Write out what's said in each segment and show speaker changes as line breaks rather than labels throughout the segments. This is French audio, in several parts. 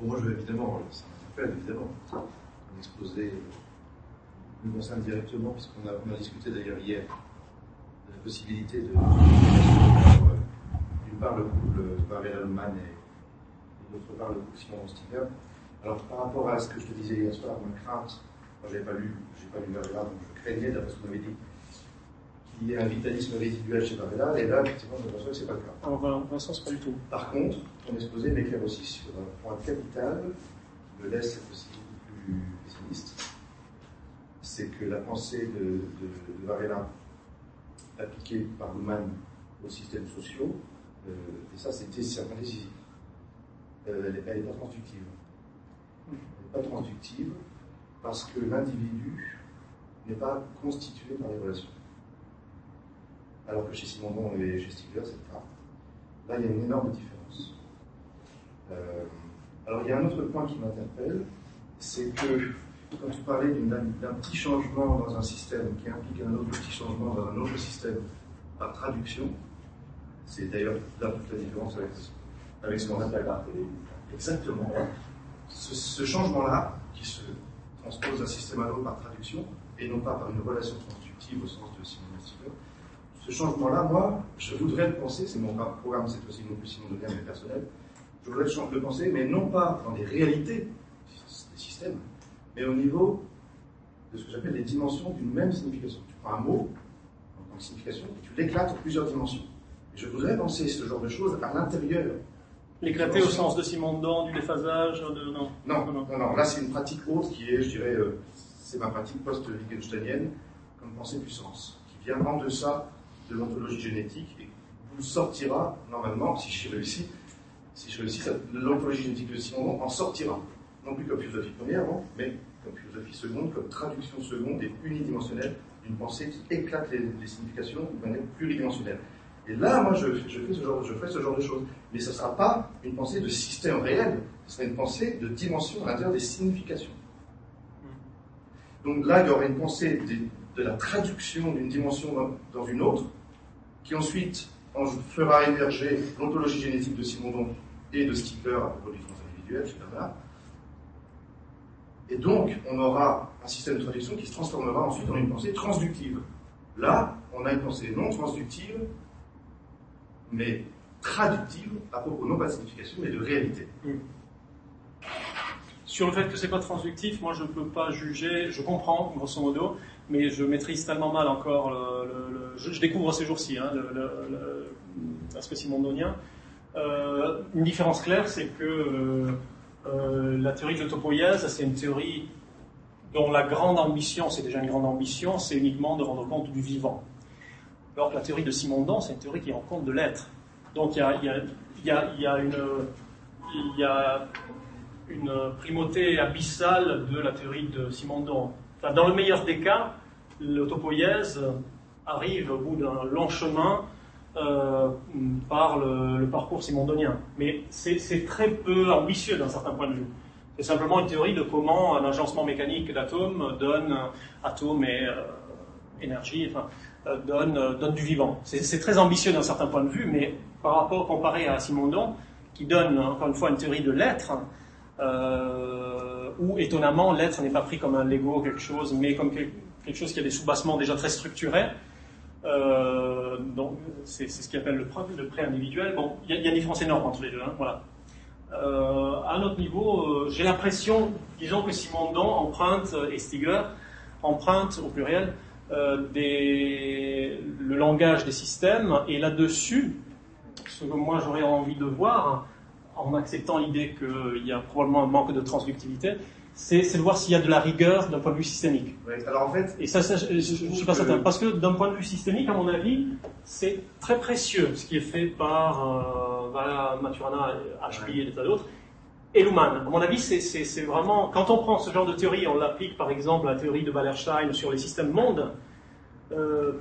Moi, je veux évidemment, ça m'interpelle évidemment. Mon exposé nous concerne directement, puisqu'on a, discuté d'ailleurs hier de la possibilité de. euh, D'une part, le couple Varela Luman et, et d'autre part, le couple Simon Stiger. Alors, par rapport à ce que je te disais hier soir, ma crainte, moi, je n'avais pas lu, pas lu donc je craignais, d'après ce qu'on avait dit, qu'il y ait un vitalisme résiduel chez Varela, et là, effectivement, je m'aperçois que ce n'est pas le cas.
Alors, voilà, Vincent, c'est pas du tout.
Par contre, ton exposé m'éclaire aussi sur un point capital qui me laisse être aussi plus pessimiste. C'est que la pensée de, de, de Varela, appliquée par Luhmann aux systèmes sociaux, euh, et ça c'était certainement décisif, euh, elle n'est pas transductive. Elle n'est pas transductive parce que l'individu n'est pas constitué par les relations. Alors que chez Simondon et chez Stigler, c'est cas. Là, il y a une énorme différence. Euh, alors, il y a un autre point qui m'interpelle, c'est que quand parlais d'une- d'un petit changement dans un système qui implique un autre petit changement dans un autre système par traduction, c'est d'ailleurs là toute la différence avec, avec ce qu'on appelle la Exactement. Ce, ce changement-là, qui se transpose d'un système à l'autre par traduction, et non pas par une relation constructive au sens de Simon Stigler, ce changement-là, moi, je voudrais le penser, c'est mon programme cette fois-ci non plus Deviens, mais personnel, je voudrais le penser, mais non pas dans les réalités des systèmes, mais au niveau de ce que j'appelle les dimensions d'une même signification. Tu prends un mot en tant que signification et tu l'éclates en plusieurs dimensions. Et je voudrais penser ce genre de choses à l'intérieur.
L'éclater au sens de Simondon, du déphasage, de. Non.
Non, non, non, là c'est une pratique autre qui est, je dirais, euh, c'est ma pratique post-wittgensteinienne comme pensée puissance, qui vient en deçà de l'ontologie génétique et vous sortira, normalement, si j'y réussis, si je réussis, l'ontologie génétique de Simondon en sortira. Non plus comme philosophie première, non, mais comme philosophie seconde, comme traduction seconde et unidimensionnelle d'une pensée qui éclate les, les significations de manière pluridimensionnelle. Et là, moi, je, je, fais ce genre, je ferai ce genre de choses. Mais ce ne sera pas une pensée de système réel, ce sera une pensée de dimension à l'intérieur des significations. Donc là, il y aura une pensée de, de la traduction d'une dimension dans, dans une autre, qui ensuite en fera émerger l'ontologie génétique de Simondon et de Stigler à propos du transindividuel chez Bernard. Et donc, on aura un système de traduction qui se transformera ensuite en une pensée transductive. Là, on a une pensée non transductive, mais traductive à propos non pas de signification, mais de réalité.
Sur le fait que c'est pas transductif, moi je ne peux pas juger, je comprends grosso modo, mais je maîtrise tellement mal encore le. je, découvre ces jours-ci hein, l'aspect simondonien. Euh, une différence claire, c'est que euh, euh, la théorie de l'autopoïèse, c'est une théorie dont la grande ambition, c'est déjà une grande ambition, c'est uniquement de rendre compte du vivant. Alors que la théorie de Simondon, c'est une théorie qui rend compte de l'être. Donc. Il y a une primauté abyssale de la théorie de Simondon. Enfin, dans le meilleur des cas, l'autopoïèse arrive au bout d'un long chemin euh, par le, parcours simondonien. Mais c'est très peu ambitieux d'un certain point de vue. C'est simplement une théorie de comment un agencement mécanique d'atomes donne atomes et euh, énergie, euh, donne, du vivant. C'est très ambitieux d'un certain point de vue, mais par rapport comparé à Simondon, qui donne encore une fois une théorie de l'être, où étonnamment l'être n'est pas pris comme un Lego quelque chose, mais comme quel- quelque chose qui a des soubassements déjà très structurés. Euh, donc c'est ce qu'il appelle le, pré- le pré-individuel. Bon, il y, a- une différence énorme entre les deux. hein, voilà. Euh, à un autre niveau, euh, j'ai l'impression, disons que Simondon emprunte et Stigler emprunte au pluriel le langage des systèmes et là-dessus, ce que moi j'aurais envie de voir, en acceptant l'idée qu'il y a probablement un manque de transductivité, c'est de voir s'il y a de la rigueur d'un point de vue systémique.
Ouais, Alors en fait,
Et ça, ça, je ne suis pas certain. Parce que d'un point de vue systémique, à mon avis, c'est très précieux ce qui est fait par euh, Maturana, HB et des tas d'autres. Et Luhmann. À mon avis, c'est- vraiment. Quand on prend ce genre de théorie, on l'applique par exemple à la théorie de Wallerstein sur les systèmes mondes, euh,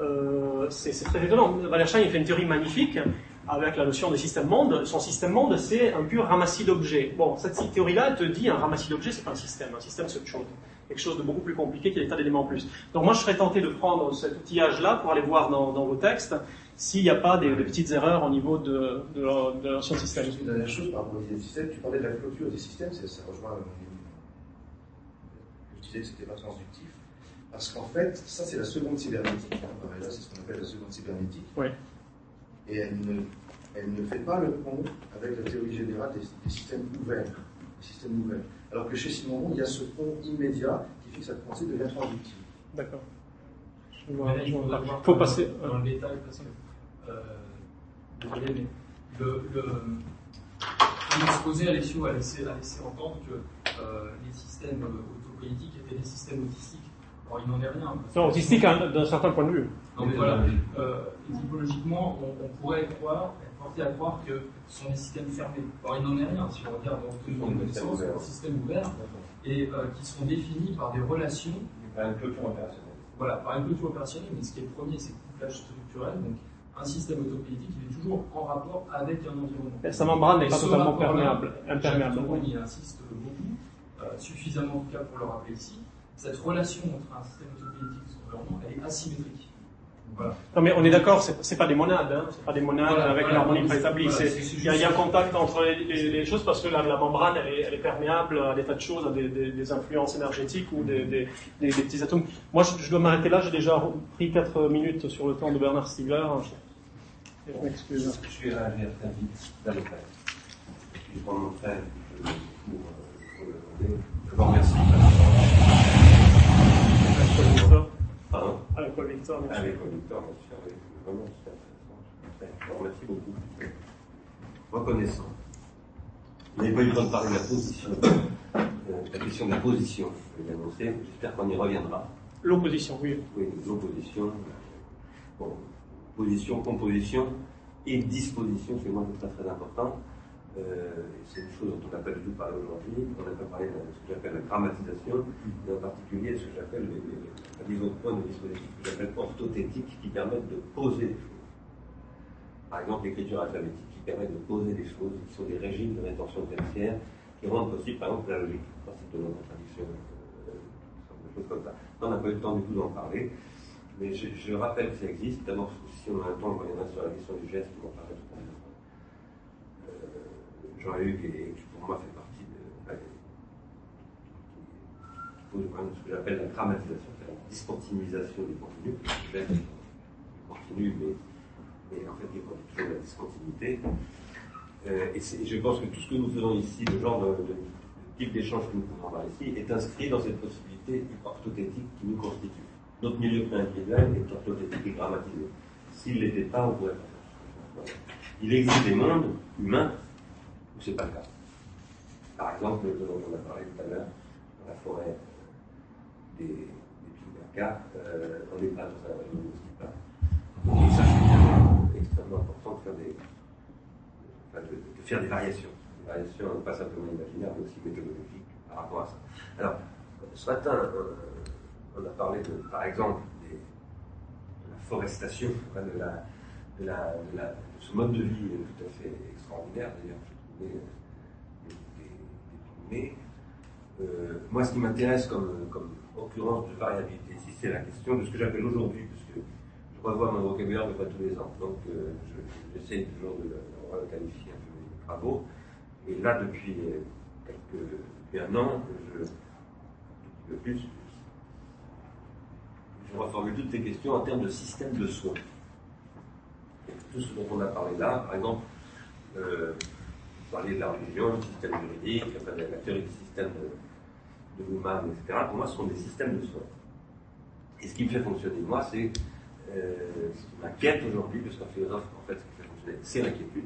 euh, c'est c'est très étonnant. Wallerstein il fait une théorie magnifique avec la notion de système monde. Son système monde, c'est un pur ramassis d'objets. Bon, cette théorie-là, elle te dit un ramassis d'objets, c'est pas un système. Un système, c'est autre chose. Quelque chose de beaucoup plus compliqué qui a des tas d'éléments en plus. Donc moi, je serais tenté de prendre cet outillage-là pour aller voir dans, dans vos textes s'il n'y a pas des, petites erreurs au niveau de, de, de l'ancien système.
Une dernière chose par rapport aux systèmes, tu parlais de la clôture des systèmes, ça rejoint. Je disais que c'était pas transductif. Parce qu'en fait, ça c'est la seconde cybernétique. Hein, là, c'est ce qu'on appelle la seconde cybernétique.
Oui.
Et elle ne, elle ne fait pas le pont avec la théorie générale des, systèmes ouverts. Des systèmes ouverts. Alors que chez Simon il y a ce pont immédiat qui fait que cette pensée devient transductive.
D'accord.
Il faut passer dans le détail parce que euh, désolé, mais le, le, l'exposé Alessio a laissé, a laissé entendre que euh, les systèmes autopolitiques étaient des systèmes autistiques. Alors il n'en est rien.
Non, autistiques d'un certain point de vue.
Non mais voilà, euh, étymologiquement, on, on, pourrait croire, être porté à croire que ce sont des systèmes fermés. Alors il n'en est rien, si on regarde dans connaissance, c'est des systèmes ouverts et euh, qui sont définis par des relations.
Par une clôture opérationnelle.
Voilà, par une clôture opérationnelle, mais ce qui est le premier, c'est le couplage structurel. Donc un système autopolitique, il est toujours en rapport avec un environnement.
sa membrane n'est pas totalement perméable, imperméable.
Il y insiste beaucoup, euh, suffisamment en tout cas pour le rappeler ici. Cette relation entre un système autopolitique et son environnement, elle est asymétrique.
Non, mais on est d'accord, c'est, pas des monades, hein, c'est pas des monades avec l'harmonie préétablie. il y, a un contact entre les, choses parce que la, membrane, elle est, elle est, perméable à des tas de choses, à des, des, influences énergétiques ou des, petits atomes. Moi, je, dois m'arrêter là, j'ai déjà pris 4 minutes sur le temps de Bernard Stiegler.
Je m'excuse. Je suis réagir très vite pour le Je vous remercie.
Pardon Avec Paul Victor,
bien sûr. Avec Victor, bien sûr. Oui. Vraiment, c'est intéressant. Remercie beaucoup. Reconnaissant. Vous n'avez pas eu le temps de parler de la position. Euh, la question de la position, je vais l'annoncer. J'espère qu'on y reviendra.
L'opposition, oui.
Oui, l'opposition. Bon, position, composition et disposition, c'est moi très très important. Euh, c'est une chose dont on n'a pas du tout parlé aujourd'hui. On n'a pas parlé de ce que j'appelle la grammatisation, et en particulier ce que j'appelle les, autres points de dispositifs que j'appelle orthothétiques qui permettent de poser des choses. Par exemple, l'écriture alphabétique qui permet de poser des choses, qui sont des régimes de rétention tertiaire, qui rendent possible, par exemple, la logique, le principe de non-contradiction, euh, des choses comme ça. On n'a pas eu le temps du tout d'en parler, mais je, rappelle que ça existe. D'abord, si on a un temps, on reviendra sur la question du geste, on en parler tout à l'heure. Jean-Luc, et qui pour moi fait partie de. ce que j'appelle la dramatisation, la discontinuisation du contenu. continue, mais, mais en fait, il toujours la discontinuité. Euh, et, je pense que tout ce que nous faisons ici, le genre de, type d'échange que nous pouvons avoir ici, est inscrit dans cette possibilité orthothétique qui nous constitue. Notre milieu pré-individuel est orthothétique et grammatisé. S'il ne l'était pas, on pourrait pas faire Il existe des mondes humains c'est pas le cas. Par exemple, ce dont on a parlé tout à l'heure, dans la forêt euh, des, des euh, on n'est pas dans un régime de pas. Et ça, c'est extrêmement important de faire des, enfin, de, faire des variations. Des variations pas simplement imaginaires, mais aussi méthodologiques par rapport à ça. Alors, ce matin, euh, on a parlé, de, par exemple, des, de la forestation, de, la, de, la, de, la, de ce mode de vie tout à fait extraordinaire d'ailleurs mais euh, moi, ce qui m'intéresse comme, occurrence de variabilité c'est la question de ce que j'appelle aujourd'hui, parce que je revois mon vocabulaire de pas tous les ans. Donc, euh, j'essaie toujours de, de requalifier un peu mes travaux. Et là, depuis, quelques, depuis un an, je, un plus, je reformule toutes ces questions en termes de système de soins. tout ce dont on a parlé là, par exemple, euh, parler de la religion, du système juridique, enfin, de la théorie du système de, de l'humain, etc. Pour moi, ce sont des systèmes de soins. Et ce qui me fait fonctionner, moi, c'est euh, ce qui m'inquiète aujourd'hui, parce qu'un philosophe, en fait, ce qui fait fonctionner, c'est l'inquiétude.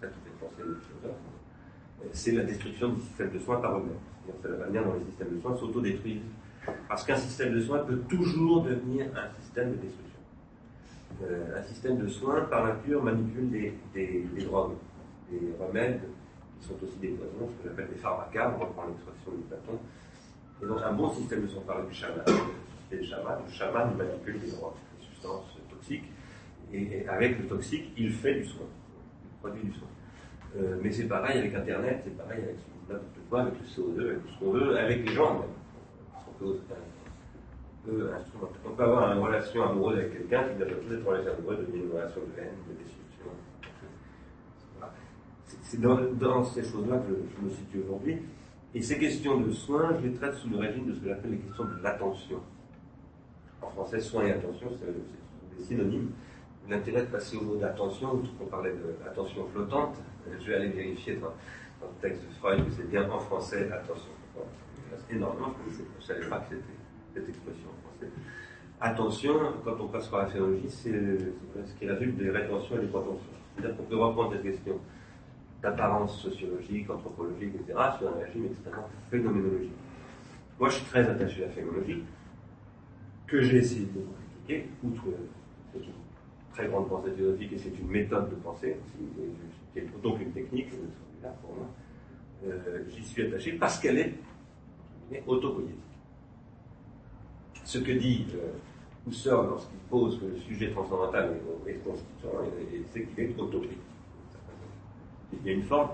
Ça qui fait penser le philosophe. Euh, c'est la destruction du système de soins par eux-mêmes. C'est la manière dont les systèmes de soins s'autodétruisent. Parce qu'un système de soins peut toujours devenir un système de destruction. Euh, un système de soins, par nature, manipule des, des, des drogues des remèdes qui sont aussi des poisons, ce que j'appelle des pharmacas, on reprend l'expression du Platon. Et donc un bon système de parler du chaman, le chaman, le chaman manipule des drogues, des substances toxiques, et, avec le toxique, il fait du soin, il produit du soin. Euh, mais c'est pareil avec Internet, c'est pareil avec n'importe quoi, avec le CO2, avec tout ce qu'on veut, avec les gens même. On peut avoir une relation amoureuse avec quelqu'un qui, d'après cette relation amoureuse, devient une relation de haine, de destruction. C'est dans, ces choses-là que je, me situe aujourd'hui. Et ces questions de soins, je les traite sous le régime de ce que j'appelle les questions de l'attention. En français, soins et attention, c'est des synonymes. L'intérêt de passer au mot d'attention, on parlait d'attention flottante, je vais aller vérifier dans, le texte de Freud que c'est bien en français attention flottante. C'est énormément, je ne savais pas que c'était cette expression en français. Attention, quand on passe par la phénologie, c'est ce qui résulte des rétentions et des protensions. C'est-à-dire qu'on peut reprendre cette question d'apparence sociologique, anthropologique, etc., sur un régime extrêmement phénoménologique. Moi, je suis très attaché à la phénoménologie, que j'ai essayé de critiquer, outre c'est une très grande pensée philosophique et c'est une méthode de pensée, qui est donc une technique, là pour moi. Euh, J'y suis attaché parce qu'elle est, est. Ce que dit euh, lorsqu'il pose que le sujet transcendantal est, est constituant, c'est qu'il est autopoétique il y a une forme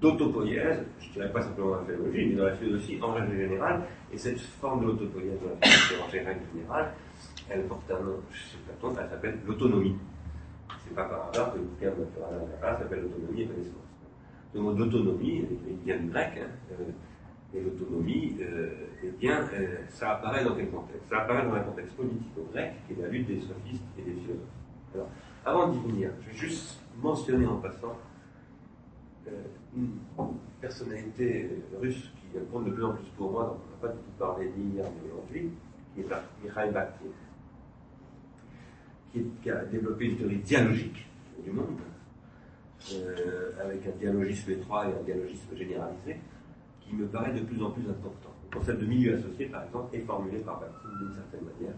d'autopoïèse, je ne dirais pas simplement dans la mais dans la philosophie en règle générale, et cette forme d'autopoïèse dans la philosophie en règle générale, elle porte un nom chez Platon, elle s'appelle l'autonomie. C'est pas par hasard que le bouquin de Platon s'appelle l'autonomie et connaissance. Le mot d'autonomie, il vient du grec, hein, euh, et l'autonomie, euh, eh bien, euh, ça apparaît dans quel contexte? Ça apparaît dans un contexte politique au grec, qui est la lutte des sophistes et des philosophes. Alors, avant d'y venir, je vais juste mentionner en passant une personnalité russe qui compte de plus en plus pour moi, dont on n'a pas du tout parlé ni hier ni aujourd'hui, qui est Mikhail Bakhtin, qui, a développé une théorie dialogique du monde, euh, avec un dialogisme étroit et un dialogisme généralisé, qui me paraît de plus en plus important. Le concept de milieu associé, par exemple, est formulé par Bakhtin d'une certaine manière,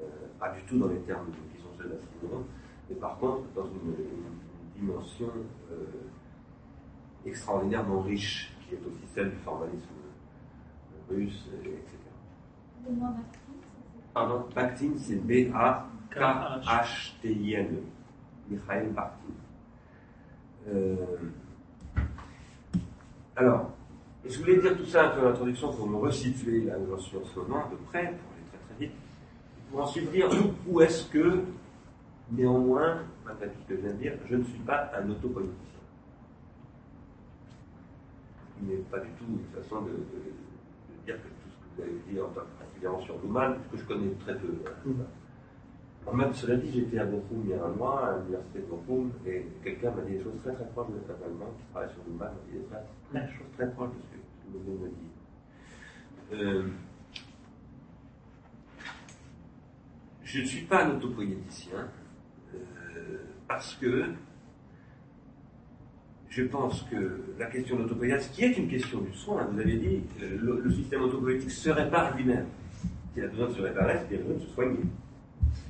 euh, pas du tout dans les termes qui sont ceux d'Assimov, mais par contre dans une, dimension euh, extraordinairement riche, qui est aussi celle du formalisme russe, etc. Pardon, Bakhtin, c'est B-A-K-H-T-I-N. Mikhail Bakhtin. Euh, alors, je voulais dire tout ça un peu en introduction pour me resituer là où j'en suis en ce moment, à peu près, pour aller très très vite, pour ensuite dire où est-ce que, néanmoins, malgré tout que je viens de dire, je ne suis pas un autopolitique n'est pas du tout une façon de, de, de, dire que tout ce que vous avez dit, en particulièrement sur Luhmann, que je connais très peu. Hein. Même cela dit, j'étais à Bochum il y a un mois, à l'université de Bochum, et quelqu'un m'a dit des choses très très proches de cet allemand qui travaille sur Luhmann, m'a dit des très, très, choses très proches de ce que vous venez de me dire. Euh, je ne suis pas un autopoéticien, euh, parce que je pense que la question de qui est une question du soin, vous avez dit, le, le système autopoétique se répare lui-même. S'il a besoin de se réparer, c'est qu'il a besoin de se soigner.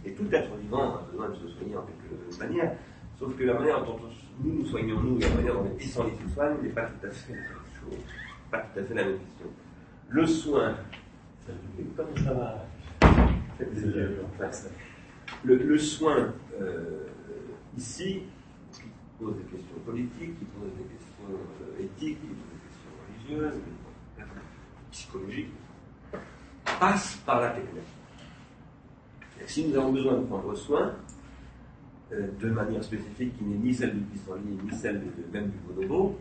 Et tout être vivant a besoin de se soigner en quelque manière, sauf que la manière dont nous nous soignons nous et la manière dont les pissenlits se soignent n'est pas tout à fait la même chose, pas tout à fait la même question. Le soin, comment ça va? Le, le soin, euh, ici, pose des questions politiques, qui pose des questions euh, éthiques, qui pose des questions religieuses, psychologiques, passe par la technique. Et si nous avons besoin de prendre soin, euh, de manière spécifique qui n'est ni celle du pissenlit, ni celle de, même du bonobo,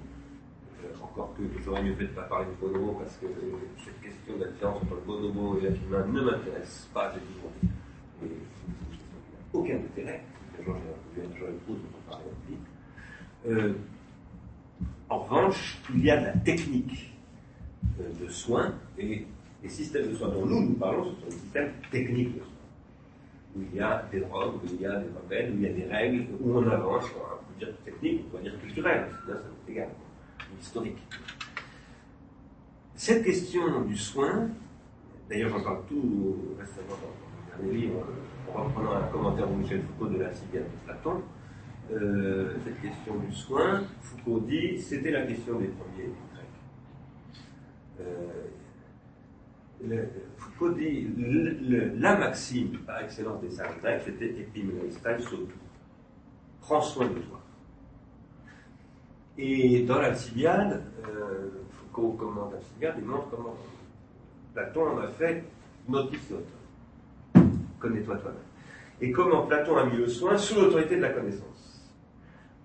euh, encore que j'aurais mieux fait de ne pas parler du bonobo parce que cette question de la différence entre le bonobo et l'être humain ne m'intéresse pas, j'ai dit, aucun intérêt, j'aurais pu en parler euh, en revanche, il y a de la technique euh, de soins, et les systèmes de soins dont nous nous parlons, ce sont des systèmes techniques de soins, où il y a des drogues, où il y a des remèdes, où il y a des règles, où on avance, on peut dire technique, on peut dire culturel, ça c'est égal, historique. Cette question du soin, d'ailleurs j'en parle tout récemment dans mon dernier livre, en reprenant un commentaire de Michel Foucault de la Civière de Platon, euh, cette question du soin, Foucault dit c'était la question des premiers Grecs. Euh, Foucault dit la maxime par excellence des sages grecs, c'était epimeneustai surtout. Prends soin de toi. Et dans l'Alcibiade, euh, Foucault commente l'Alcibiade et montre comment Platon en a fait notice connais-toi toi-même. Et comment Platon a mis le soin sous l'autorité de la connaissance.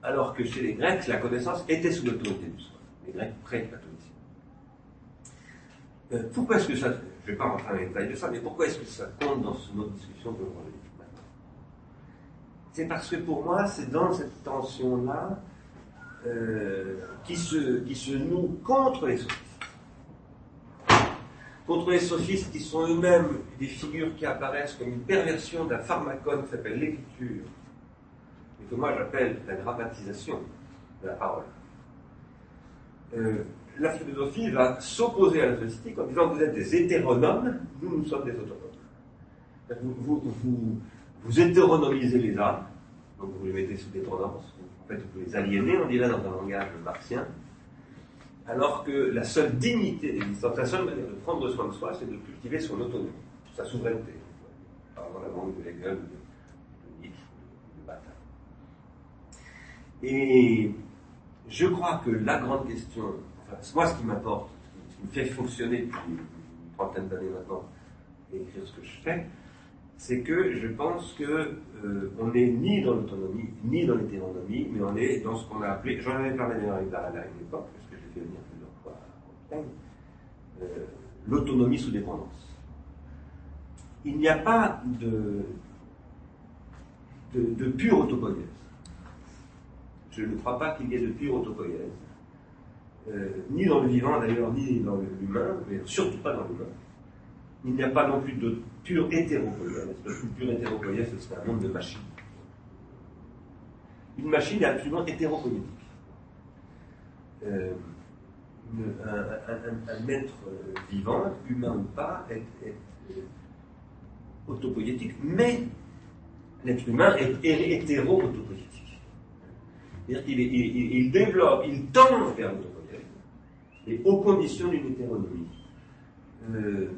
Alors que chez les Grecs, la connaissance était sous l'autorité du soin. Les Grecs pré-platoniciens. Euh, pourquoi est-ce que ça. Je ne vais pas rentrer dans les détails de ça, mais pourquoi est-ce que ça compte dans notre discussion d'aujourd'hui C'est parce que pour moi, c'est dans cette tension-là euh, qui, se, qui se noue contre les sophistes. Contre les sophistes qui sont eux-mêmes des figures qui apparaissent comme une perversion d'un pharmacone qui s'appelle l'écriture, et que moi j'appelle la grammatisation de la parole. Euh, la philosophie va s'opposer à la sophistique en disant vous êtes des hétéronomes, nous, nous sommes des autonomes. Vous, vous, vous, hétéronomisez les âmes, donc vous les mettez sous dépendance, en fait vous les aliénez, on dirait dans un langage martien, alors que la seule dignité d'existence, la seule manière de prendre soin de soi, c'est de cultiver son autonomie, sa souveraineté. Par exemple, la langue de Hegel, Et je crois que la grande question moi, ce qui m'apporte, ce qui me fait fonctionner depuis une trentaine d'années maintenant, et écrire ce que je fais, c'est que je pense que euh, on n'est ni dans l'autonomie, ni dans l'hétéronomie, mais on est dans ce qu'on a appelé, j'en avais parlé d'ailleurs avec Darala à une époque, parce que j'ai fait venir plusieurs fois à euh, l'autonomie sous dépendance. Il n'y a pas de, de, de pure autopoïèse. Je ne crois pas qu'il y ait de pure autopoïèse. Euh, ni dans le vivant d'ailleurs, ni dans l'humain, mais surtout pas dans l'humain. Il n'y a pas non plus de pure hétéropoïèse. Le pure hétéropoïèse, c'est un monde de machines. Une machine est absolument hétéropoïétique. Euh, un, être vivant, humain ou pas, est, est, autopoïétique, mais l'être humain est hétéro-autopoïétique. Qu'il il, il, développe, il tend vers l'autopoïétique et aux conditions d'une hétéronomie. Euh,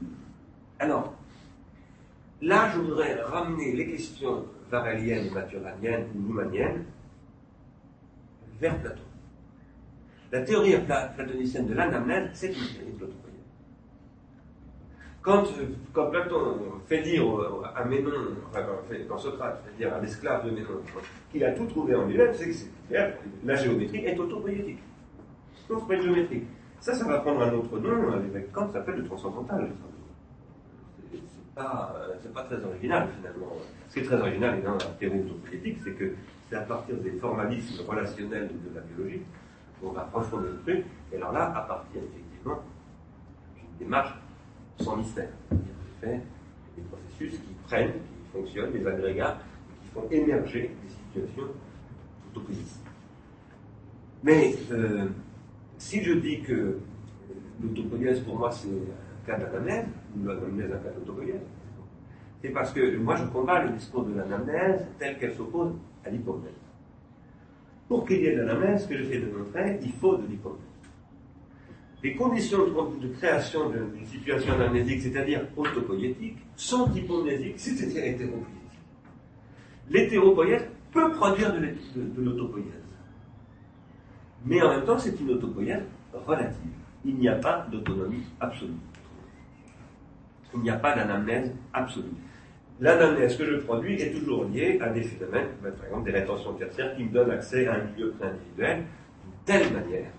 alors, là, je voudrais ramener les questions varéliennes, maturaniennes ou noumaniennes vers Platon. La théorie platonicienne de l'anamnèse, c'est une théorie platonoïenne. Quand, quand, Platon fait dire à Ménon, enfin, quand Socrate fait dire à l'esclave de Ménon qu'il a tout trouvé en lui-même, c'est que la géométrie est pas une géométrie. Ça, ça va prendre un autre nom. L'évêque Kant s'appelle le transcendantal. C'est pas, pas très original, finalement. Ce qui est très original dans la théorie autopolitique, c'est que c'est à partir des formalismes relationnels de la biologie qu'on va refonder le truc. Et alors là, à partir, effectivement, d'une démarche sans mystère. C'est-à-dire des processus qui prennent, qui fonctionnent, des agrégats, qui font émerger des situations autopoïétiques. Mais euh, si je dis que l'autopoïèse, pour moi, c'est un cas d'anamnèse, ou l'anamnèse un cas d'autopoïèse, c'est parce que moi, je combats le discours de l'anamnèse tel qu'elle s'oppose à l'hypomnèse. Pour qu'il y ait de l'anamnèse, ce que j'essaie de montrer, il faut de l'hypomnèse. Les conditions de, création d'une situation anamnésique, c'est-à-dire autopoïétique, sont hypomnésiques, c'est-à-dire hétéropoïétiques. L'hétéropoïèse peut produire de, de l'autopoïèse. Mais en même temps, c'est une autopoïèse relative. Il n'y a pas d'autonomie absolue. Il n'y a pas d'anamnèse absolue. L'anamnèse que je produis est toujours liée à des phénomènes, ben, par exemple des rétentions tertiaires, qui me donnent accès à un milieu pré-individuel d'une telle manière.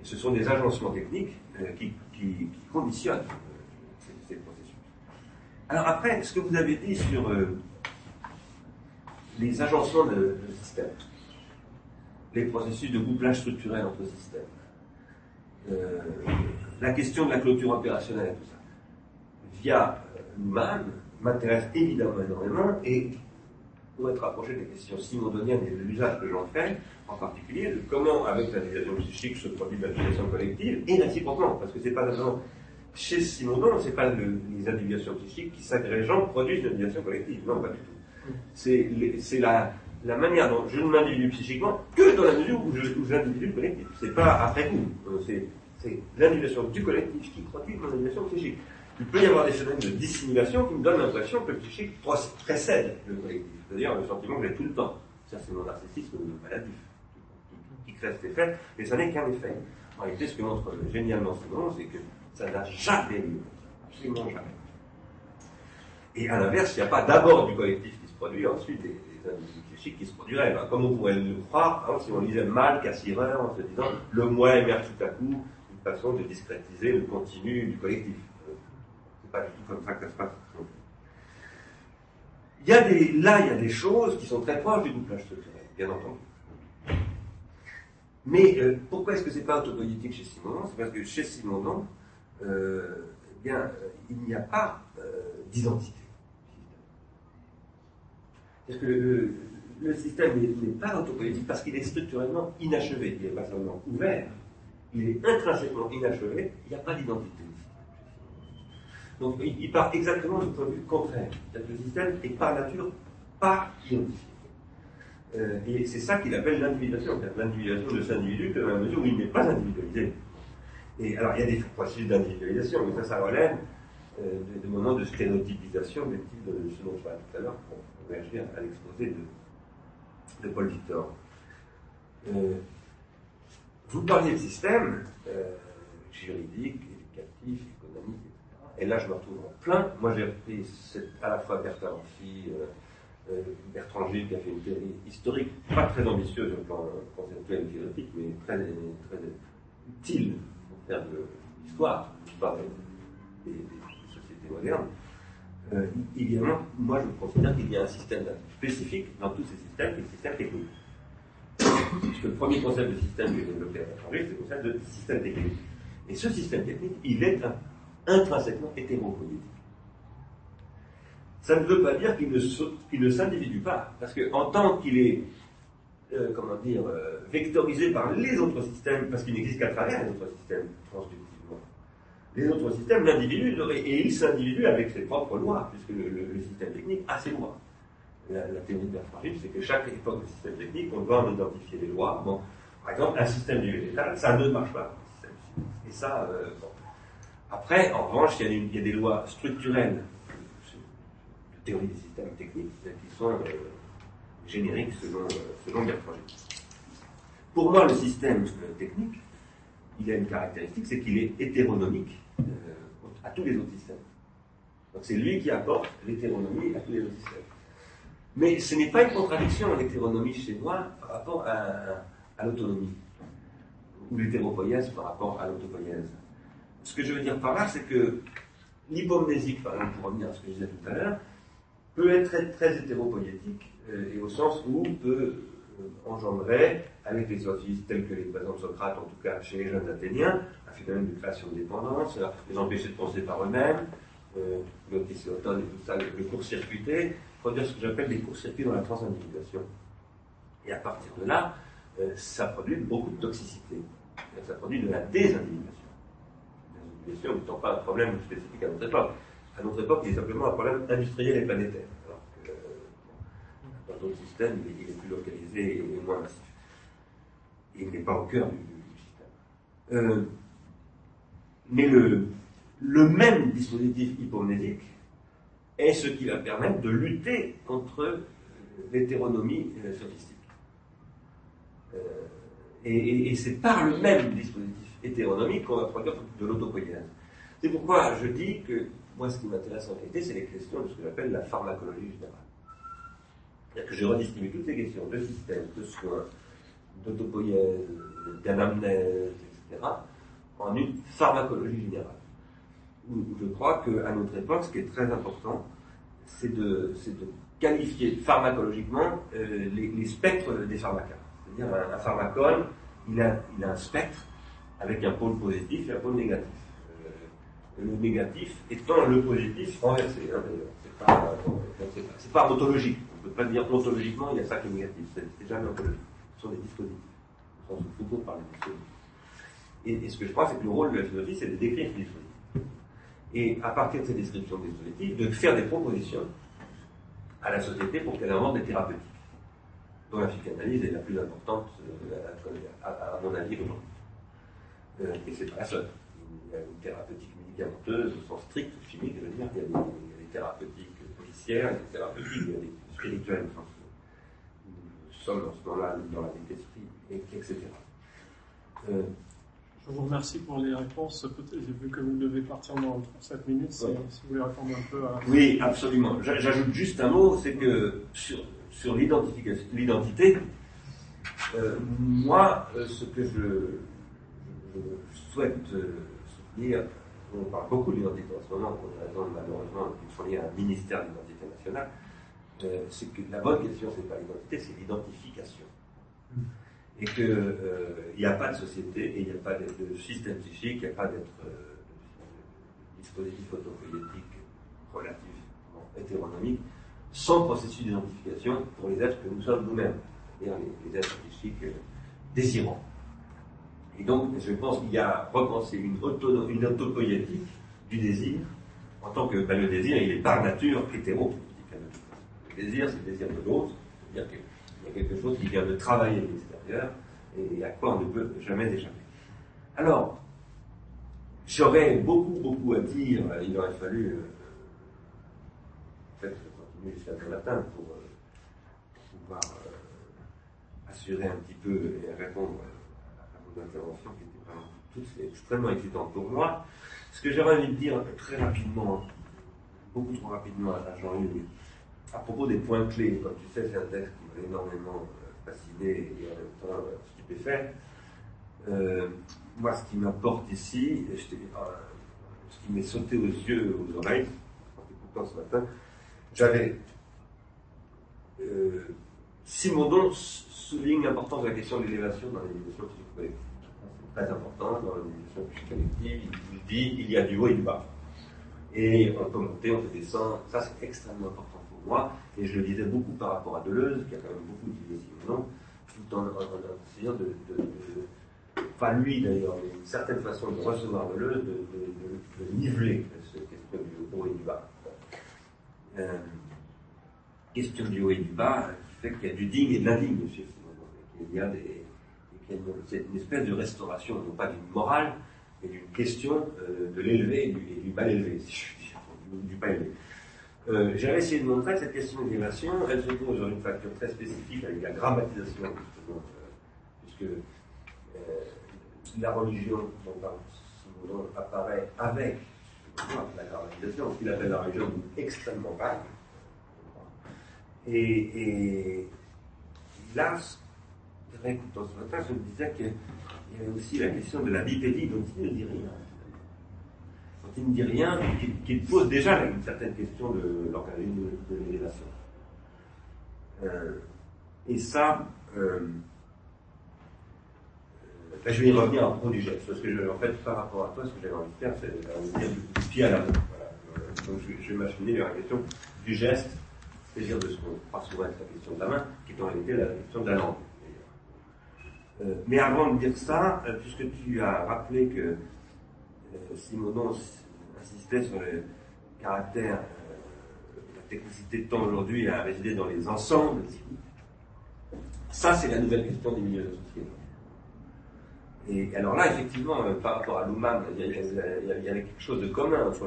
Et ce sont des agencements techniques euh, qui, conditionnent euh, ces, processus. Alors après, ce que vous avez dit sur euh, les agencements de, de système, les processus de couplage structurel entre systèmes. La question de la clôture opérationnelle, tout ça, via Luhmann, m'intéresse évidemment énormément et pour être rapproché des questions simondoniennes et de l'usage que j'en fais, en particulier de comment, avec la division psychique, se produit l'individuation collective, et réciproquement, parce que c'est pas seulement chez Simondon, c'est pas les individuations psychiques qui s'agrégeant produisent l'individuation collective, non, pas du tout. C'est la, la manière dont je ne m'individue psychiquement que dans la mesure où j'individue le collectif. C'est pas après coup. Euh, c'est l'individuation du collectif qui produit mon individuation psychique. Il peut y avoir des phénomènes de dissimulation qui me donnent l'impression que le psychique précède le collectif. C'est-à-dire le sentiment que j'ai tout le temps. Ça, c'est mon narcissisme maladif qui crée cet effet, mais ça n'est qu'un effet. En réalité, ce que montre génialement Simon, c'est que ça n'a jamais lieu. Absolument jamais. Et à l'inverse, il n'y a pas d'abord du collectif qui se produit, ensuite des, individus psychiques qui se produiraient. Ben, comme on pourrait le croire, hein, si on lisait mal Cassirer en se disant le moi émerge tout à coup, une façon de discrétiser le continu du collectif. C'est pas du tout comme ça que ça se passe. Il y a des, là, il y a des choses qui sont très proches du doublage structurel, bien entendu. Mais euh, pourquoi est-ce que ce n'est pas autopolitique chez Simonon C'est parce que chez Simonon, euh, eh bien, euh, il n'y a pas d'identité. Parce que le, système n'est pas autopolitique parce qu'il est structurellement inachevé. Il n'est pas seulement ouvert, il est intrinsèquement inachevé, il n'y a pas d'identité. Donc il, part exactement du point de vue contraire. Le système est par nature pas identifié. Euh, et c'est ça qu'il appelle l'individuation. L'individuation de cet individu dans la mesure où il n'est pas individualisé. Et alors il y a des processus d'individualisation, mais ça, ça relève euh, de, moments de stéréotypisation des types de, ce dont je tout à l'heure pour réagir à l'exposé de, Paul Victor. Euh, vous parliez de système juridique, éducatif, et là, je me retrouve en plein. Moi, j'ai repris à la fois Bertrand Amphi, euh, euh, Bertrand Gilles, qui a fait une théorie historique, pas très ambitieuse au plan conceptuel et philosophique, mais très, très utile pour faire de l'histoire, l'histoire des, sociétés modernes. Euh, évidemment, moi, je considère qu'il y a un système spécifique dans tous ces systèmes, qui est le système technique. Puisque le premier concept de système que j'ai développé à Gilles, c'est le concept de système technique. Et ce système technique, il est un intrinsèquement hétéropolitique. Ça ne veut pas dire qu'il ne, s'individue pas, parce qu'en tant qu'il est, euh, comment dire, euh, vectorisé par les autres systèmes, parce qu'il n'existe qu'à travers les autres systèmes, transductivement, les autres systèmes l'individuent, et il s'individue avec ses propres lois, puisque le, système technique a ses lois. La, théorie de Bertrand c'est que chaque époque de système technique, on doit en identifier les lois. Bon, par exemple, un système du végétal, ça ne marche pas. Et ça, euh, après, en revanche, il y a des, lois structurelles de théorie des systèmes techniques qui sont euh, génériques selon, euh, selon Bertrand. Pour moi, le système euh, technique, il a une caractéristique, c'est qu'il est hétéronomique à tous les autres systèmes. Donc c'est lui qui apporte l'hétéronomie à tous les autres systèmes. Mais ce n'est pas une contradiction, l'hétéronomie chez moi, par rapport à, à l'autonomie, ou l'hétéropoïèse par rapport à l'autopoïèse. Ce que je veux dire par là, c'est que l'hypomnésique, par exemple, pour revenir à ce que je disais tout à l'heure, peut être très, très hétéropoïétique, euh, et au sens où peut euh, engendrer, avec des sophistes tels que les présents de Socrate, en tout cas chez les jeunes Athéniens, un phénomène de création de dépendance, les empêcher de penser par eux-mêmes, euh, et tout ça, le, court-circuiter, produire ce que j'appelle des courts-circuits dans la transindividuation. Et à partir de là, euh, ça produit beaucoup de toxicité. Ça produit de la désindividuation bien sûr, n'étant pas un problème spécifique à notre époque. À notre époque, il est simplement un problème industriel et planétaire. Alors que euh, dans d'autres systèmes, il est plus localisé et moins massif. Il n'est pas au cœur du, système. Euh, mais le, même dispositif hypomnésique est ce qui va permettre de lutter contre l'hétéronomie sophistique. Euh, et, et c'est par le même dispositif hétéronomique qu'on va produire de l'autopoïèse. C'est pourquoi je dis que moi, ce qui m'intéresse en réalité, c'est les questions de ce que j'appelle la pharmacologie générale. C'est-à-dire que je redistribue toutes les questions de système, de soins, d'autopoïèse, d'anamnèse, etc., en une pharmacologie générale. Où je crois qu'à notre époque, ce qui est très important, c'est de, qualifier pharmacologiquement euh, les, spectres des pharmacas. C'est-à-dire un, un pharmacone, a, il a un spectre avec un pôle positif et un pôle négatif. Euh, le négatif étant le positif renversé, hein, d'ailleurs. C'est pas, pas, ontologique. On ne peut pas dire ontologiquement il y a ça qui est négatif. C'est jamais ontologique. Ce sont des dispositifs. Au sens où Foucault parle de dispositifs. Et, ce que je crois, c'est que le rôle de la philosophie, c'est de décrire ces dispositifs. Et à partir de ces descriptions des dispositifs, de faire des propositions à la société pour qu'elle invente des thérapeutiques, dont la psychanalyse est la plus importante, euh, à, à mon avis, aujourd'hui. Euh, et c'est pas la seule. Il y a une thérapeutique médicamenteuse au sens strict, chimique, je veux dire, il y a des, thérapeutiques policières, des thérapeutiques, des spirituelles, au sens nous sommes dans ce moment-là dans la vie d'esprit, etc. Euh,
Je vous remercie pour les réponses. J'ai vu que vous devez partir dans 7 minutes. Si, si, vous voulez répondre un peu à.
Oui, absolument. J'ajoute juste un mot c'est que sur, sur l'identité, euh, moi, euh, ce que je, je souhaite euh, soutenir, on parle beaucoup de l'identité en ce moment, pour des raisons malheureusement qui sont liées à un ministère de l'identité nationale, euh, c'est que la bonne question, c'est pas l'identité, c'est l'identification. Mm et qu'il euh, n'y a pas de société et il n'y a pas de, système psychique, il n'y a pas d'être euh, dispositif autopoétique relativement hétéronomique sans processus d'identification pour les êtres que nous sommes nous-mêmes, c'est-à-dire les, êtres psychiques euh, désirants. Et donc, je pense qu'il y a repensé une, auto, une du désir, en tant que ben, le désir, il est par nature hétéro. Le désir, c'est le désir de l'autre, c'est-à-dire qu'il y a quelque chose qui vient de travailler et à quoi on ne peut jamais échapper. Alors, j'aurais beaucoup, beaucoup à dire. Il aurait fallu euh, peut-être continuer jusqu'à ce matin pour, euh, pouvoir euh, assurer un petit peu et répondre interventions qui étaient vraiment toutes extrêmement excitantes pour moi. Ce que j'aurais envie de dire très rapidement, beaucoup trop rapidement à Jean-Luc, à propos des points clés, comme tu sais, c'est un texte qui m'a énormément fasciné et en même temps euh, stupéfait. Euh, moi, ce qui m'importe ici, euh, ce qui m'est sauté aux yeux, aux oreilles, en écoutant ce matin, j'avais. Euh, Simondon souligne l'importance de la question de l'élévation dans l'éducation psychologique. Très important dans l'éducation collective. Il dit il y a du haut et du bas. Et on peut monter, on peut descendre. Ça, c'est extrêmement important moi, et je le disais beaucoup par rapport à Deleuze, qui a quand même beaucoup utilisé Simon, tout en, essayant de, pas lui d'ailleurs, mais une certaine façon de recevoir Deleuze, de, niveler cette question du haut et du bas. Euh, question du haut et du bas, fait qu'il y a du digne et de l'indigne chez Simon. Il y a des, c'est une espèce de restauration, non pas d'une morale, mais d'une question euh, de l'élevé et du, mal élevé, du, du élevé. Euh, J'avais essayé de montrer que cette question d'élévation, elle se pose dans une facture très spécifique avec la grammatisation, justement, euh, puisque euh, la religion dont apparaît avec la grammatisation, ce qu'il appelle la religion extrêmement vague. Et, et là, je me disais qu'il y avait aussi la question de la bipédie dont il ne dit rien qui ne dit rien, qui, pose déjà une certaine question de l'organisme de, l'élévation. Euh, et ça, euh, ben, je vais y revenir à propos du geste, parce que en fait, par rapport à toi, ce que j'avais envie de faire, c'est de dire du pied à la main. Donc je, je vais m'acheminer vers la question du geste, c'est-à-dire de ce qu'on croit souvent être la question de la main, qui est en réalité la question de la langue. Euh, mais avant de dire ça, puisque tu as rappelé que Simonon insistait sur le caractère, euh, la technicité de temps aujourd'hui à résider dans les ensembles. Ça, c'est la nouvelle question des milieux associés. Et alors là, effectivement, euh, par rapport à Luhmann, il y, avait quelque chose de commun entre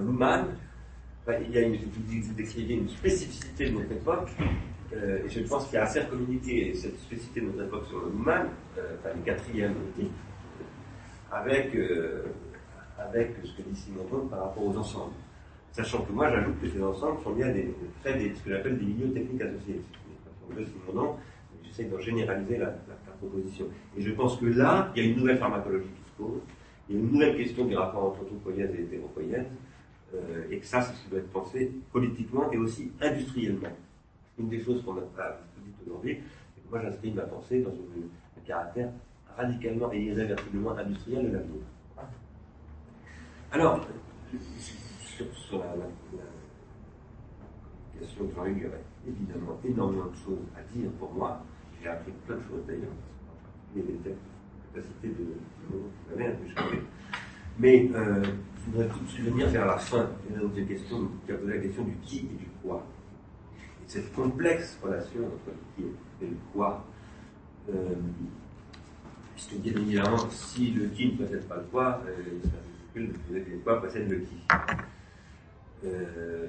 a une, vous décrivez une spécificité de notre époque, euh, et je pense qu'il y a assez communiquer cette spécificité de notre époque sur Luhmann, enfin le quatrième type, avec avec ce que dit Simon par rapport aux ensembles. Sachant que moi, j'ajoute que ces ensembles sont liés à des, des, ce que j'appelle des milieux techniques associés. De Simon j'essaie d'en généraliser la, proposition. Et je pense que là, il y a une nouvelle pharmacologie qui se pose, il y a une nouvelle question des rapports entre autopoïèse et hétéropoïèse, euh, et que ça, c'est ce qui doit être pensé politiquement et aussi industriellement. Une des choses qu'on n'a pas dit aujourd'hui, c'est que moi, j'inscris ma pensée dans un caractère radicalement et irréversiblement industriel de l'avenir. Alors, sur, la, question de Jean-Hugues, il y aurait évidemment énormément de choses à dire pour moi. J'ai appris plein de choses d'ailleurs. Il y avait des capacités de, de, que je. Mais euh, je voudrais tout de suite venir vers la fin de question, qui a posé la question du qui et du quoi. Et cette complexe relation entre le qui et le quoi. Euh, puisque bien évidemment, si le qui ne possède pas le quoi, euh, avez quoi possède le qui. Euh,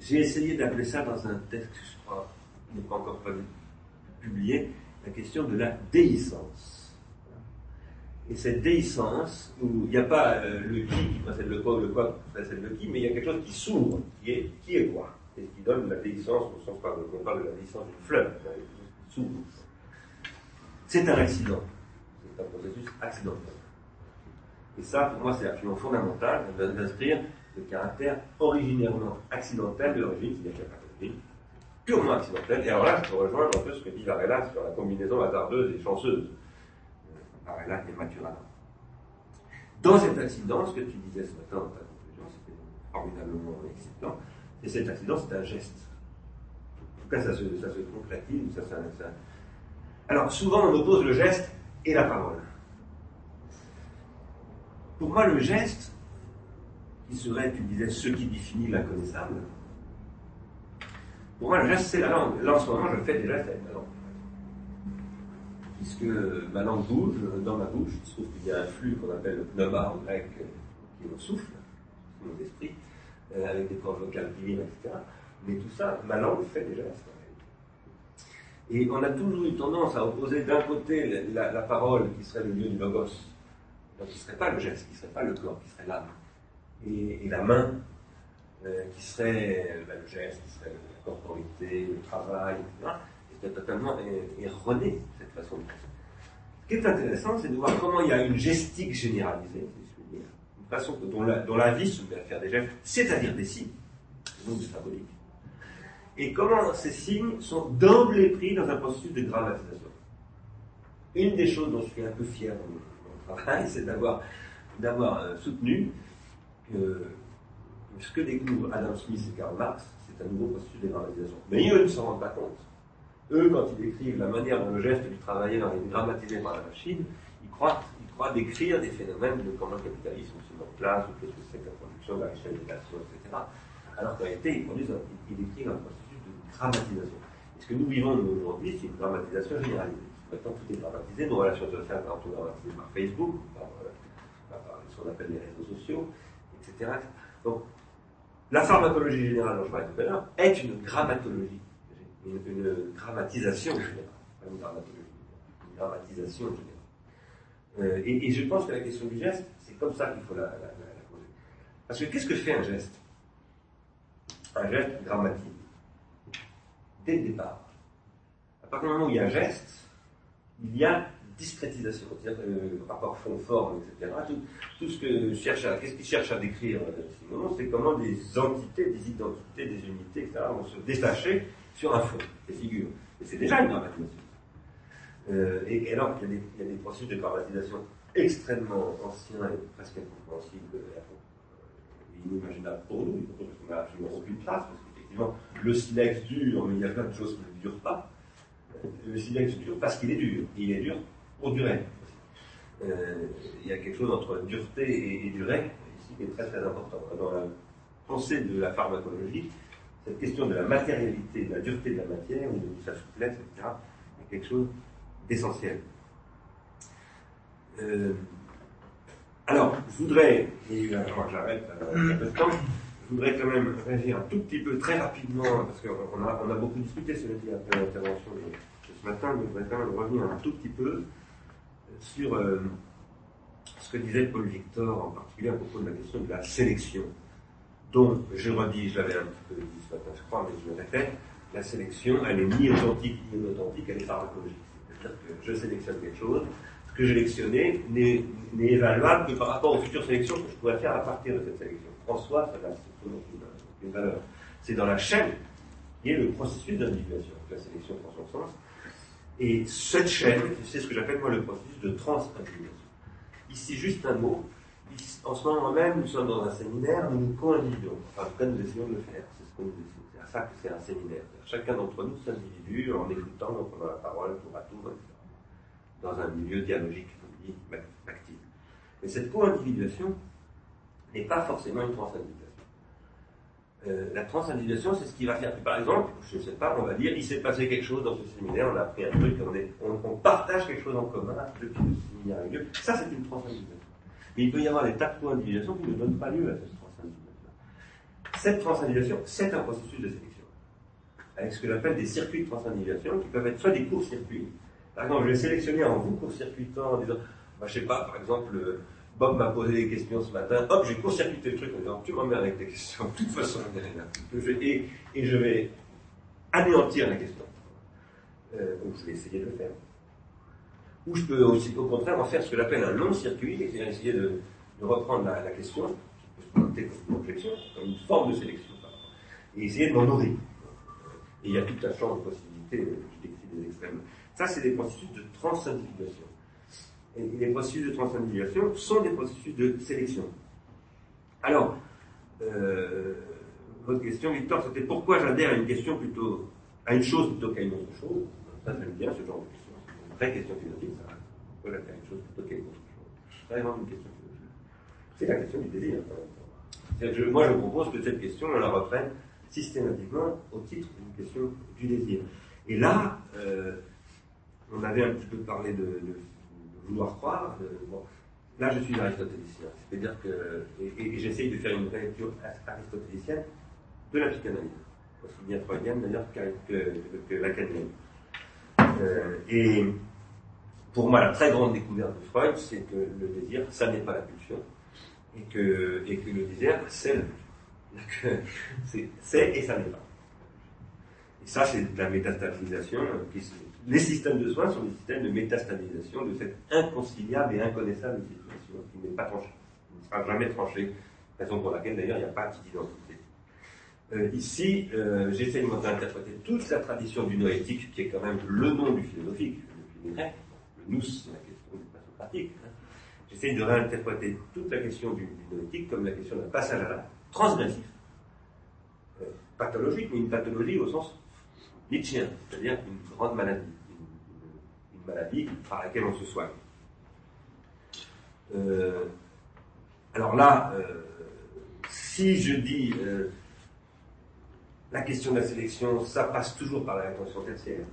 j'ai essayé d'appeler ça dans un texte je crois n'est pas encore publié, la question de la déhiscence. Et cette déhiscence, où il n'y a pas euh, le qui qui précède le quoi, le quoi qui précède le qui, mais il y a quelque chose qui s'ouvre, qui est qui est quoi, et qui donne la déhiscence au sens on parle de la déhiscence d'une fleur, s'ouvre. C'est un accident. C'est un processus accidentel. Et ça, pour moi, c'est absolument fondamental d'inscrire le caractère originairement accidentel de l'origine, c'est-à-dire qu'il n'y a pas purement accidentel. Et alors là, je peux rejoindre un peu ce que dit Varela sur la combinaison hasardeuse et chanceuse. Varela et Maturana. Dans cet accident, ce que tu disais ce matin dans ta conclusion, c'était formidablement excitant, et cet accident, c'est un geste. En tout cas, ça se, ça se concrétise, alors souvent on oppose le geste et la parole. Pour moi, le geste, qui serait, tu disais, ce qui définit l'inconnaissable, pour moi, le geste, c'est la langue. Là, en ce moment, je fais des gestes avec ma langue. Puisque ma langue bouge dans ma bouche, il se trouve qu'il y a un flux qu'on appelle le pneuma en grec, qui mon souffle, mon esprit, euh, avec des cordes vocales divines, etc. Mais tout ça, ma langue fait gestes. Et on a toujours eu tendance à opposer d'un côté la, parole qui serait le lieu du logos, donc qui ne serait pas le geste, qui ne serait pas le corps, qui serait l'âme, et, la main euh, qui serait ben, le geste, qui serait la corporité, le travail, etc. C'était totalement erroné, cette façon de penser. Ce qui est intéressant, c'est de voir comment il y a une gestique généralisée, façon dont la, vie se met à faire des gestes, c'est-à-dire des signes, donc du symbolique et comment ces signes sont d'emblée pris dans un processus de grammatisation. Une des choses dont je suis un peu fier dans mon travail, c'est d'avoir, d'avoir euh, soutenu que ce que découvrent Adam Smith et Karl Marx, c'est un nouveau processus de grammatisation. Mais eux ne s'en rendent pas compte. Eux, quand ils décrivent la manière dont le geste du travailleur est grammatisé par la machine, ils croient, décrire des phénomènes de comment le capitalisme se met en place, ou qu'est-ce que c'est que la production, la richesse des nations, etc. Alors qu'en réalité, ils, produisent, décrivent un processus dramatisation. Et ce que nous vivons aujourd'hui, c'est une dramatisation généralisée. Maintenant, tout est dramatisé, nos relations sociales sont dramatisées par Facebook, par, euh, par, ce qu'on appelle les réseaux sociaux, etc. Donc, la pharmacologie générale dont je parlais tout à l'heure est une grammatologie, une, une grammatisation générale, pas une une grammatisation générale. Euh, et, je pense que la question du geste, c'est comme ça qu'il faut la, poser. Parce que qu'est-ce que fait un geste? Un geste grammatique dès le départ. À partir du moment où il y a un geste, il y a discrétisation, c'est-à-dire euh, rapport fond-forme, etc. Tout, ce que cherche à, qu'il cherche à décrire euh, Simon, c'est comment des entités, des identités, des unités, etc. vont se détacher sur un fond, des figures. Et c'est déjà une dramatisation. Euh, et, alors qu'il y, y, a des processus de dramatisation extrêmement anciens et presque incompréhensibles, euh, inimaginables pour nous, parce qu'on n'a absolument aucune trace, le silex dure, mais il y a plein de choses qui ne durent pas. Le silex dure parce qu'il est dur. il est dur pour durer. Euh, il y a quelque chose entre dureté et, durée ici qui est très très important. Dans la pensée de la pharmacologie, cette question de la matérialité, de la dureté de la matière, ou de sa souplesse, etc., est quelque chose d'essentiel. Euh, alors, je voudrais, et j'arrête, un peu de temps, je voudrais quand même réagir un tout petit peu, très rapidement, parce qu'on a, on a beaucoup discuté, cela dit, après l'intervention de, ce matin, mais je voudrais quand même revenir un tout petit peu sur euh, ce que disait Paul Victor, en particulier à propos de la question de la sélection, dont, je redis, je l'avais un petit peu dit ce matin, je crois, mais je le répète, la sélection, elle est ni authentique ni inauthentique, elle est pharmacologique. C'est-à-dire que je sélectionne quelque chose, ce que j'ai sélectionné n'est évaluable que par rapport aux futures sélections que je pourrais faire à partir de cette sélection. François, ça va une valeur. C'est dans la chaîne qui est le processus d'individuation. La sélection prend son sens. Et cette chaîne, c'est ce que j'appelle moi le processus de transindividuation. Ici, juste un mot. en ce moment même, nous sommes dans un séminaire, nous nous co-individuons. Enfin, en tout cas, nous essayons de le faire. C'est ce qu'on nous décide. C'est à ça que c'est un séminaire. Chacun d'entre nous s'individue en écoutant, en prenant la parole, tour à tour, Dans un milieu dialogique, actif. Mais cette co-individuation n'est pas forcément une transindividuation. Euh, la transindividuation, c'est ce qui va faire que, par exemple, je ne sais pas, on va dire, il s'est passé quelque chose dans ce séminaire, on a appris un truc, on, partage quelque chose en commun depuis le séminaire avec Dieu. Ça, c'est une transindividuation. Mais il peut y avoir des tas de co-individuations qui ne donnent pas lieu à transindividuation. Cette transindividuation, c'est un processus de sélection. Avec ce que j'appelle des circuits de transindividuation, qui peuvent être soit des courts-circuits. Par exemple, je vais sélectionner en vous, court-circuitant, en disant, Bah, je sais pas, par exemple, Bob m'a posé des questions ce matin, hop, j'ai court-circuité le truc en disant, tu m'emmerdes avec tes questions, de toute façon, et, et je vais anéantir la question. Euh, donc je vais essayer de le faire. Ou je peux aussi, au contraire, en faire ce que j'appelle un long circuit, et essayer de, reprendre la, question, comme une forme de sélection, et essayer de m'en nourrir. Et il y a tout un champ de possibilités, euh, je décris des extrêmes. Ça, c'est des processus de transindividuation. Et les processus de transindividuation sont des processus de sélection. Alors, euh, votre question, Victor, c'était pourquoi j'adhère à une question plutôt, à une chose plutôt qu'à une autre chose? Ça, j'aime bien ce genre de question. C'est une vraie question philosophique, ça. Pourquoi j'adhère à une chose plutôt qu'à une autre chose? C'est vraiment une question philosophique. C'est la question du désir. Moi, je propose que cette question, on la reprenne systématiquement au titre d'une question du désir. Et là, euh, on avait un petit peu parlé de, vouloir croire. là, je suis aristotélicien. C'est-à-dire que, et, j'essaye de faire une lecture aristotélicienne de la psychanalyse, aussi bien freudienne d'ailleurs que, que. Euh, et pour moi, la très grande découverte de Freud, c'est que le désir, ça n'est pas la pulsion, et que, et que le désir, c'est C'est et ça n'est pas. Et ça, c'est de la métastabilisation. Les systèmes de soins sont des systèmes de métastabilisation de cette inconciliable et inconnaissable situation qui n'est pas tranchée, qui ne sera jamais tranchée, raison pour laquelle d'ailleurs il n'y a pas d'identité. Euh, ici, euh, j'essaie d'interpréter toute la tradition du noétique, qui est quand même le nom du philosophique, le le nous, c'est la question du pratique. J'essaie de réinterpréter toute la question du, du comme la question d'un passage à l'acte transgressif, euh, pathologique, mais une pathologie au sens nietzschéen, c'est-à-dire une grande maladie, une, maladie par laquelle on se soigne. Euh, alors là, euh, si je dis la question de la sélection, ça passe toujours par la rétention tertiaire.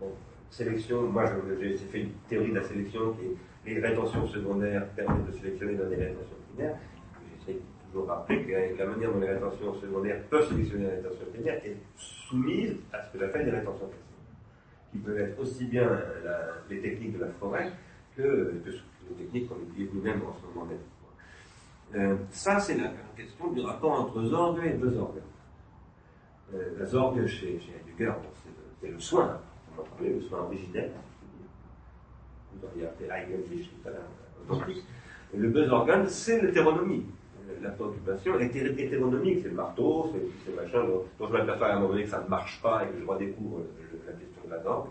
Bon, sélection, moi j'ai fait une théorie de la sélection qui est les rétentions secondaires permettent de sélectionner dans des rétentions primaires. J'essaie toujours rappeler que la manière dont les rétentions secondaires peuvent sélectionner la rétention primaire est soumise à ce que j'appelle des rétentions tertiaires, qui peuvent être aussi bien les techniques de la forêt que, les techniques qu'on utilise nous-mêmes en ce moment même. Euh, ça, c'est la, question du rapport entre zorgue et besorgue. Euh, la zorgue, chez, chez Heidegger, c'est le, soin, on va parler, le soin originel. Le besorgane, c'est l'hétéronomie la préoccupation est hétéronomique, c'est le marteau, c'est machin, dont, dont je m'aperçois à un moment donné que ça ne marche pas et que je redécouvre la question de la zorgue.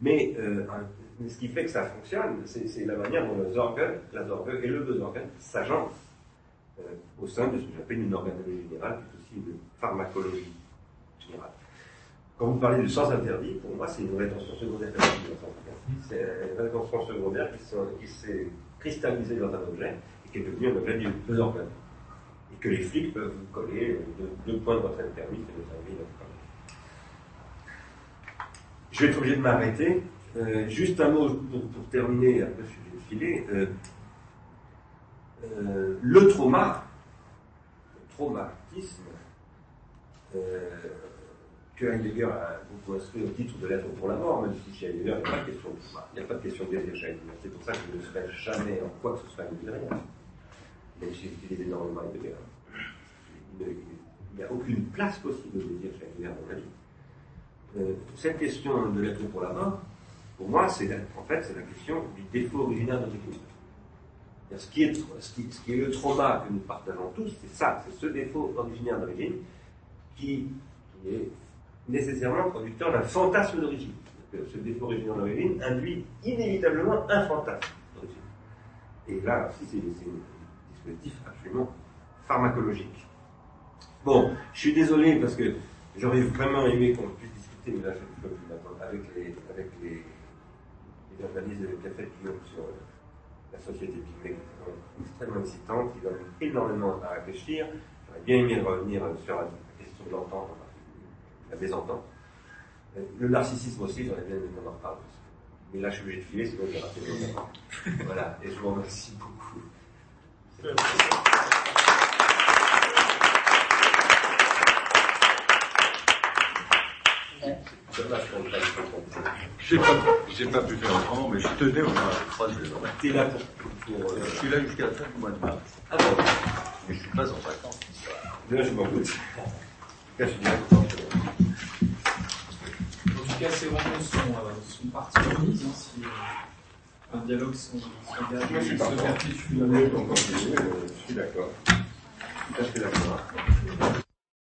Mais euh, ce qui fait que ça fonctionne, c'est la manière dont la zorgue, la zorgue et le besorgane s'agencent euh, au sein de ce que j'appelle une organologie générale, qui est aussi une pharmacologie générale. Quand vous parlez du sens interdit, pour moi, c'est une rétention secondaire. C'est une rétention secondaire qui s'est cristallisée dans un objet et qui est devenue un objet du besorgane et que les flics peuvent vous coller deux, points de votre permis et de votre vie. Je vais être obligé de m'arrêter. Euh, juste un mot pour, terminer, après je vais filer. Euh, euh, le trauma, le traumatisme, que Heidegger a beaucoup inscrit au titre de l'être pour la mort, même si chez Heidegger, il n'y a pas de question de il n'y a pas de question de désir chez Heidegger. C'est pour ça que je ne serai jamais en quoi que ce soit rien mais j'utilise énormément Heidegger. Il n'y a aucune place possible de désir chez Heidegger dans la vie. Euh, cette question de l'être pour la mort, pour moi, c'est en fait c'est la question du défaut originaire de. Ce qui, est, ce, qui, ce qui est le trauma que nous partageons tous, c'est ça, c'est ce défaut originaire d'origine qui, est nécessairement producteur d'un fantasme d'origine. Ce défaut originaire d'origine induit inévitablement un fantasme d'origine. Et là aussi, c'est dispositif absolument pharmacologique. Bon, je suis désolé parce que j'aurais vraiment aimé qu'on puisse discuter, mais là je ne peux plus avec les, avec les, les analyses qui a fait sur la société pygmée, qui sont extrêmement excitantes, qui donnent énormément à réfléchir. J'aurais bien aimé revenir sur la question de l'entente, la mésentente. Le narcissisme aussi, j'aurais bien aimé qu'on en reparle. Mais là, je suis obligé de filer, sinon je vais rater le Voilà, et je vous remercie beaucoup.
J'ai pas, j'ai pas pu faire autrement, mais je tenais au moins.
T'es là pour. pour euh,
Je suis là jusqu'à la fin du mois de mars.
Ah bon?
Mais je suis pas en vacances.
Là, je m'en doute.
Là, je suis bien content.
En tout cas, ces rencontres sont, euh, sont parties remises. Hein, si euh, un dialogue s'engage
Moi, je suis
se perpétue.
Oui, je suis d'accord. Tout à fait d'accord.